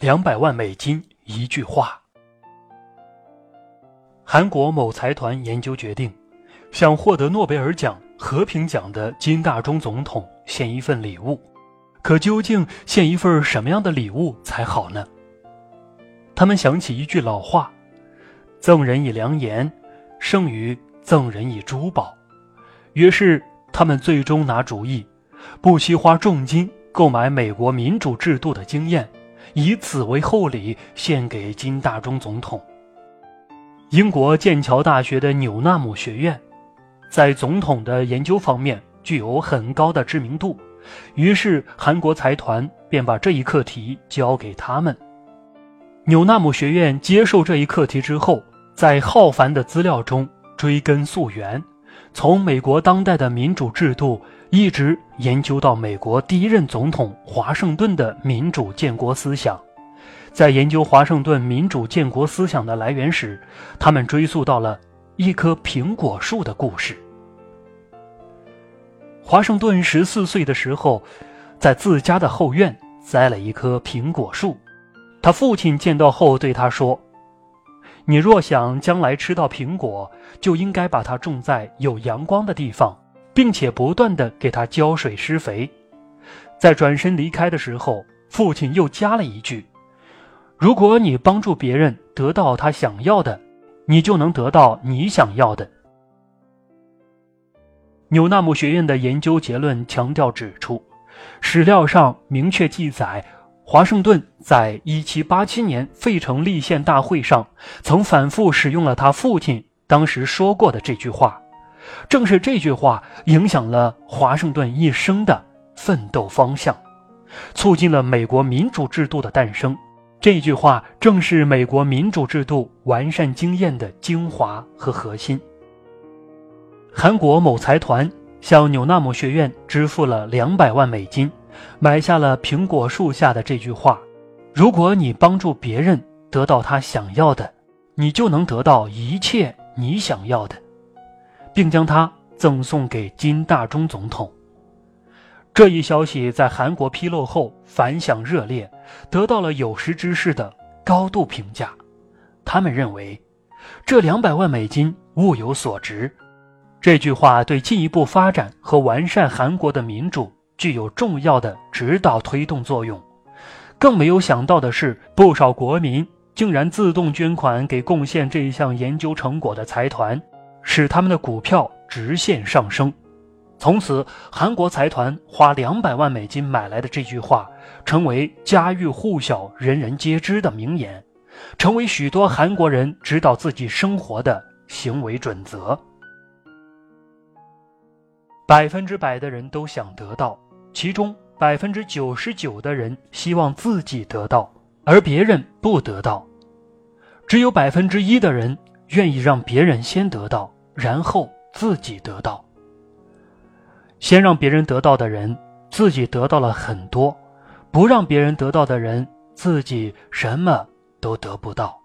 两百万美金一句话。韩国某财团研究决定，想获得诺贝尔奖和平奖的金大中总统献一份礼物。可究竟献一份什么样的礼物才好呢？他们想起一句老话：“赠人以良言，胜于赠人以珠宝。”于是他们最终拿主意，不惜花重金购买美国民主制度的经验，以此为厚礼献给金大中总统。英国剑桥大学的纽纳姆学院，在总统的研究方面具有很高的知名度，于是韩国财团便把这一课题交给他们。纽纳姆学院接受这一课题之后，在浩繁的资料中追根溯源，从美国当代的民主制度，一直研究到美国第一任总统华盛顿的民主建国思想。在研究华盛顿民主建国思想的来源时，他们追溯到了一棵苹果树的故事。华盛顿十四岁的时候，在自家的后院栽了一棵苹果树。他父亲见到后对他说：“你若想将来吃到苹果，就应该把它种在有阳光的地方，并且不断的给它浇水施肥。”在转身离开的时候，父亲又加了一句。如果你帮助别人得到他想要的，你就能得到你想要的。纽纳姆学院的研究结论强调指出，史料上明确记载，华盛顿在1787年费城立宪大会上曾反复使用了他父亲当时说过的这句话，正是这句话影响了华盛顿一生的奋斗方向，促进了美国民主制度的诞生。这句话正是美国民主制度完善经验的精华和核心。韩国某财团向纽纳姆学院支付了两百万美金，买下了苹果树下的这句话：“如果你帮助别人得到他想要的，你就能得到一切你想要的，并将它赠送给金大中总统。”这一消息在韩国披露后反响热烈，得到了有识之士的高度评价。他们认为，这两百万美金物有所值。这句话对进一步发展和完善韩国的民主具有重要的指导推动作用。更没有想到的是，不少国民竟然自动捐款给贡献这一项研究成果的财团，使他们的股票直线上升。从此，韩国财团花两百万美金买来的这句话，成为家喻户晓、人人皆知的名言，成为许多韩国人指导自己生活的行为准则。百分之百的人都想得到，其中百分之九十九的人希望自己得到，而别人不得到；只有百分之一的人愿意让别人先得到，然后自己得到。先让别人得到的人，自己得到了很多；不让别人得到的人，自己什么都得不到。